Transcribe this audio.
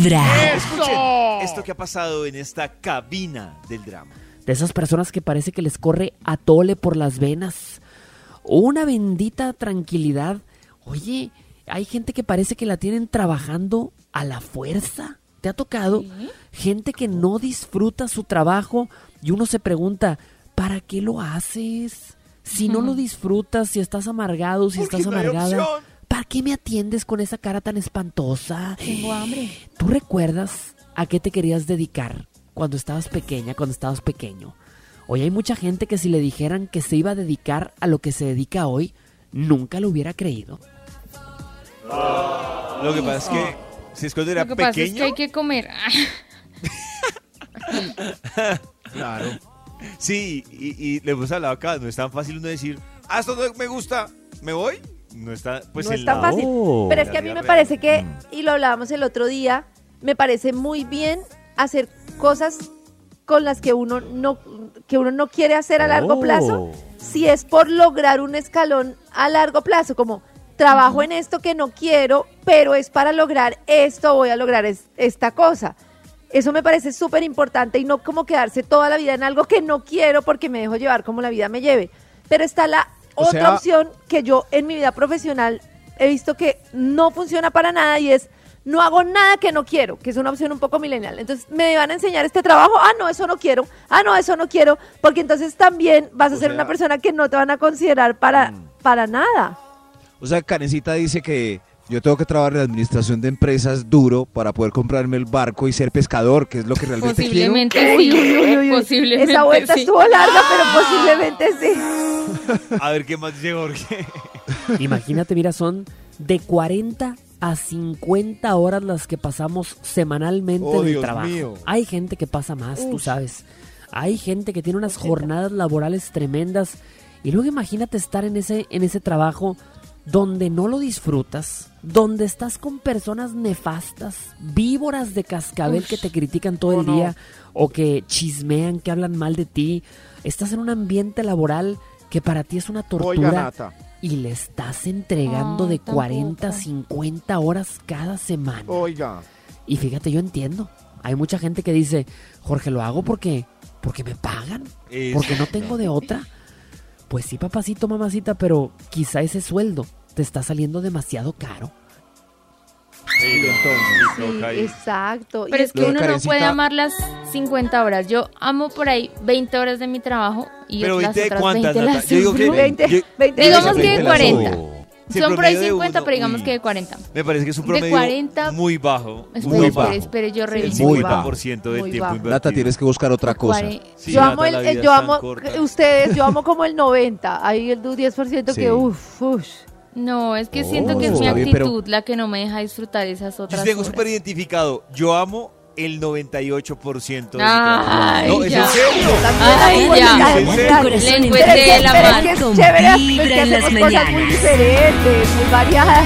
Vibra. Escuchen esto que ha pasado en esta cabina del drama. De esas personas que parece que les corre atole por las venas. Una bendita tranquilidad. Oye, hay gente que parece que la tienen trabajando a la fuerza. ¿Te ha tocado? Gente que no disfruta su trabajo y uno se pregunta, ¿para qué lo haces? Si no lo disfrutas, si estás amargado, si Porque estás amargada, opción. ¿Para qué me atiendes con esa cara tan espantosa? Tengo hambre. ¿Tú recuerdas a qué te querías dedicar cuando estabas pequeña, cuando estabas pequeño? Hoy hay mucha gente que si le dijeran que se iba a dedicar a lo que se dedica hoy, nunca lo hubiera creído. Lo que pasa es que si es cuando era Lo que pasa es pequeño, que hay que comer. Claro. sí, y, y le hemos hablado acá, no es tan fácil uno decir, ah, esto no me gusta, me voy. No está, pues no en la- fácil. Pero es que a mí me parece que, real. y lo hablábamos el otro día, me parece muy bien hacer cosas con las que uno no, que uno no quiere hacer a largo Oh. plazo, si es por lograr un escalón a largo plazo, como trabajo en esto que no quiero, pero es para lograr esto, voy a lograr es- esta cosa. Eso me parece súper importante y no como quedarse toda la vida en algo que no quiero porque me dejo llevar como la vida me lleve. Pero está la O otra sea- opción que yo en mi vida profesional he visto que no funciona para nada y es no hago nada que no quiero, que es una opción un poco milenial. Entonces, ¿me van a enseñar este trabajo? Ah, no, eso no quiero. Ah, no, eso no quiero. Porque entonces también vas a O ser sea- una persona que no te van a considerar para, para nada. O sea, Karencita dice que yo tengo que trabajar en la administración de empresas duro para poder comprarme el barco y ser pescador, que es lo que realmente quiero. Posiblemente Uy, sí. uy, uy, uy, uy. Posiblemente Esa vuelta sí. estuvo larga, pero posiblemente sí. A ver qué más dice Jorge. Imagínate, mira, son de 40 a 50 horas las que pasamos semanalmente Oh, en el Dios trabajo. mío. Hay gente que pasa más, tú sabes. Hay gente que tiene unas jornadas laborales tremendas. Y luego imagínate estar en ese, en ese trabajo donde no lo disfrutas, donde estás con personas nefastas, víboras de cascabel que te critican todo Oh, el no. día o que chismean, que hablan mal de ti. Estás en un ambiente laboral que para ti es una tortura y le estás entregando de 40 a tampoco. 50 horas cada semana. Oiga. Y fíjate, yo entiendo. Hay mucha gente que dice, Jorge, lo hago porque, porque me pagan, porque no tengo de otra. Pues sí, papacito, mamacita, pero quizá ese sueldo te está saliendo demasiado caro. Sí, entonces. sí, toca ahí. exacto. Pero es es que de uno no puede amar las 50 horas. Yo amo por ahí 20 horas de mi trabajo y Pero las 20 de otras cuántas, 20 Nata? las Yo digo que- sufro. 20, yo- 20 Digamos que de Veinte las 40. subo. Sí, Son por ahí promedio de 50, uno, pero digamos uy. que de 40. Me parece que es un De promedio 40 muy bajo. Muy espere, bajo. espere, yo El reviso. Muy 50% del Muy tiempo bajo. invertido. Nata, tienes que buscar otra cosa. Sí, yo Nata, amo el, yo amo corta. ustedes, yo amo como el 90, ahí el du- 10% Sí. que uff, uff. No, es que siento Oh, que es mi está bien, actitud pero- la que no me deja disfrutar esas Yo otras tengo horas. súper identificado. Yo amo el 98% de Ay. No, es en serio. Ay, ya. cada- ¿En serio? Le en encuentré Pero es que- la pero es mano. que es chévere, porque las hacemos cosas muy diferentes, muy variadas.